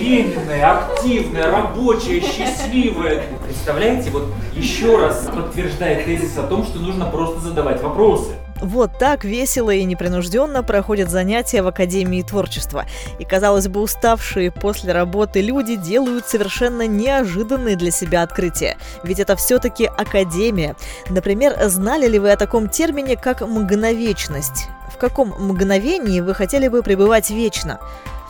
беременная, активная, рабочая, счастливая. Представляете, вот еще раз подтверждает тезис о том, что нужно просто задавать вопросы. Вот так весело и непринужденно проходят занятия в Академии творчества. И, казалось бы, уставшие после работы люди делают совершенно неожиданные для себя открытия. Ведь это все-таки Академия. Например, знали ли вы о таком термине, как мгновечность? В каком мгновении вы хотели бы пребывать вечно?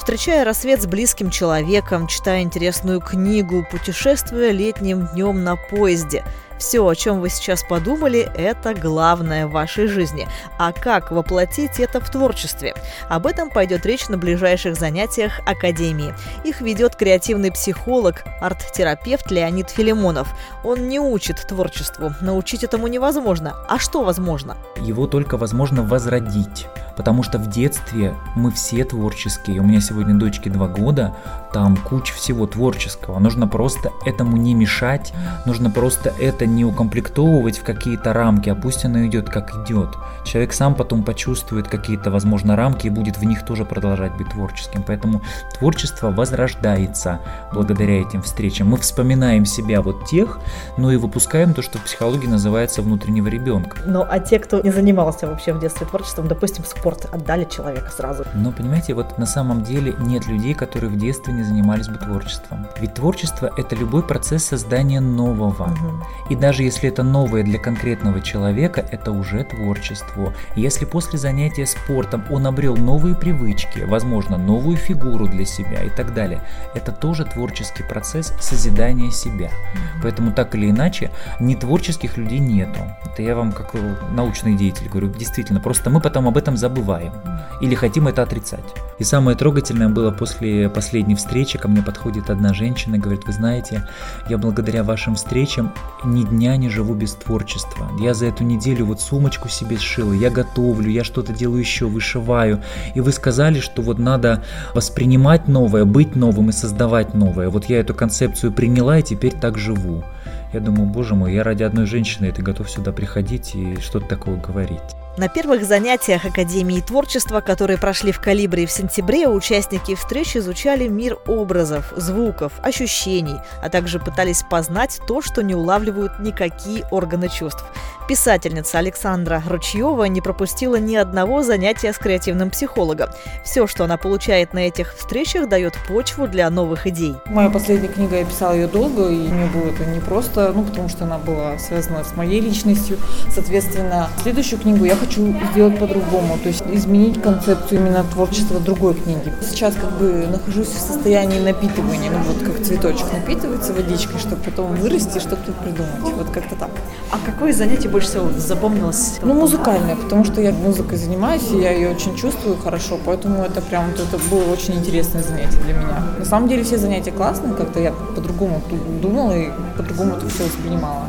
Встречая рассвет с близким человеком, читая интересную книгу, путешествуя летним днем на поезде – все, о чем вы сейчас подумали, это главное в вашей жизни. А как воплотить это в творчестве? Об этом пойдет речь на ближайших занятиях Академии. Их ведет креативный психолог, арт-терапевт Леонид Филимонов. Он не учит творчеству. Научить этому невозможно. А что возможно? Его только возможно возродить. Потому что в детстве мы все творческие. У меня сегодня дочке два года, там куча всего творческого. Нужно просто этому не мешать, нужно просто это не укомплектовывать в какие-то рамки, а пусть оно идет как идет. Человек сам потом почувствует какие-то, возможно, рамки и будет в них тоже продолжать быть творческим. Поэтому творчество возрождается благодаря этим встречам. Мы вспоминаем себя вот тех, но и выпускаем то, что в психологии называется внутреннего ребенка. Ну, а те, кто не занимался вообще в детстве творчеством, допустим, спорт, отдали человека сразу. Но, понимаете, вот на самом деле нет людей, которые в детстве не занимались бы творчеством. Ведь творчество – это любой процесс создания нового. Угу. И даже если это новое для конкретного человека, это уже творчество. Если после занятия спортом он обрел новые привычки, возможно, новую фигуру для себя и так далее, это тоже творческий процесс созидания себя. Mm-hmm. Поэтому так или иначе, не творческих людей нету. Это я вам как научный деятель говорю, действительно, просто мы потом об этом забываем или хотим это отрицать. И самое трогательное было после последней встречи, ко мне подходит одна женщина и говорит, вы знаете, я благодаря вашим встречам ни дня не живу без творчества. Я за эту неделю вот сумочку себе сшила, я готовлю, я что-то делаю еще, вышиваю. И вы сказали, что вот надо воспринимать новое, быть новым и создавать новое. Вот я эту концепцию приняла и теперь так живу. Я думаю, боже мой, я ради одной женщины, ты готов сюда приходить и что-то такое говорить. На первых занятиях Академии творчества, которые прошли в Калибре в сентябре, участники встречи изучали мир образов, звуков, ощущений, а также пытались познать то, что не улавливают никакие органы чувств. Писательница Александра Ручьева не пропустила ни одного занятия с креативным психологом. Все, что она получает на этих встречах, дает почву для новых идей. Моя последняя книга, я писала ее долго, и мне было это не просто, ну, потому что она была связана с моей личностью. Соответственно, следующую книгу я хочу сделать по-другому, то есть изменить концепцию именно творчества другой книги. Сейчас как бы нахожусь в состоянии напитывания, ну вот как цветочек напитывается водичкой, чтобы потом вырасти и что-то придумать. Вот как-то так. А какое занятие больше всего запомнилось? Ну, музыкальное, потому что я музыкой занимаюсь, и я ее очень чувствую хорошо, поэтому это прям это было очень интересное занятие для меня. На самом деле все занятия классные, как-то я по-другому думала и по-другому это все воспринимала.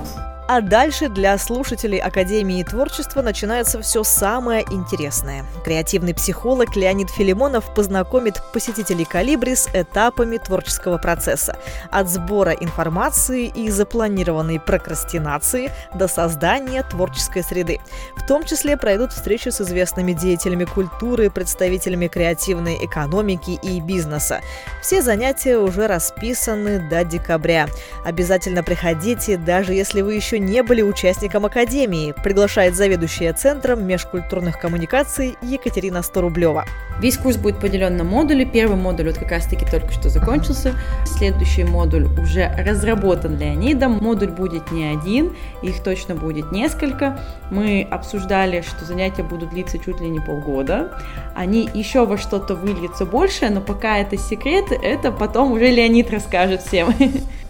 А дальше для слушателей Академии творчества начинается все самое интересное. Креативный психолог Леонид Филимонов познакомит посетителей «Калибри» с этапами творческого процесса. От сбора информации и запланированной прокрастинации до создания творческой среды. В том числе пройдут встречи с известными деятелями культуры, представителями креативной экономики и бизнеса. Все занятия уже расписаны до декабря. Обязательно приходите, даже если вы еще не были участником Академии, приглашает заведующая Центром межкультурных коммуникаций Екатерина Сторублева. Весь курс будет поделен на модули. Первый модуль вот как раз-таки только что закончился. Следующий модуль уже разработан Леонидом. Модуль будет не один, их точно будет несколько. Мы обсуждали, что занятия будут длиться чуть ли не полгода. Они еще во что-то выльются больше, но пока это секрет, это потом уже Леонид расскажет всем.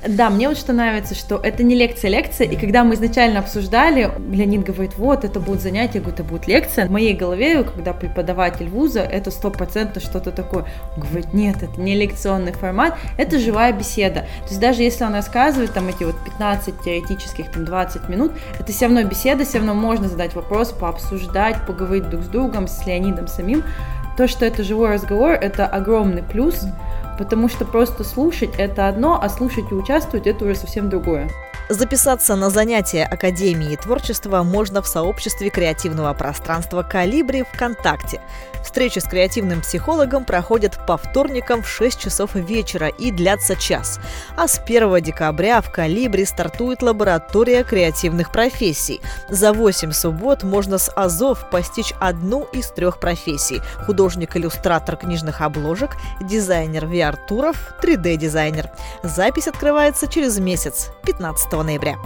Да, мне вот что нравится, что это не лекция-лекция, и когда мы изначально обсуждали, Леонид говорит, вот, это будет занятие, это будет лекция. В моей голове, когда преподаватель вуза, это сто процентов что-то такое. Он говорит, нет, это не лекционный формат, это живая беседа. То есть даже если он рассказывает там эти вот 15 теоретических, там 20 минут, это все равно беседа, все равно можно задать вопрос, пообсуждать, поговорить друг с другом, с Леонидом самим. То, что это живой разговор, это огромный плюс, потому что просто слушать это одно, а слушать и участвовать это уже совсем другое. Записаться на занятия Академии творчества можно в сообществе креативного пространства «Калибри» ВКонтакте. Встречи с креативным психологом проходят по вторникам в 6 часов вечера и длятся час. А с 1 декабря в «Калибре» стартует лаборатория креативных профессий. За 8 суббот можно с АЗОВ постичь одну из трех профессий – художник-иллюстратор книжных обложек, дизайнер VR-туров, 3D-дизайнер. Запись открывается через месяц, 15 ноября.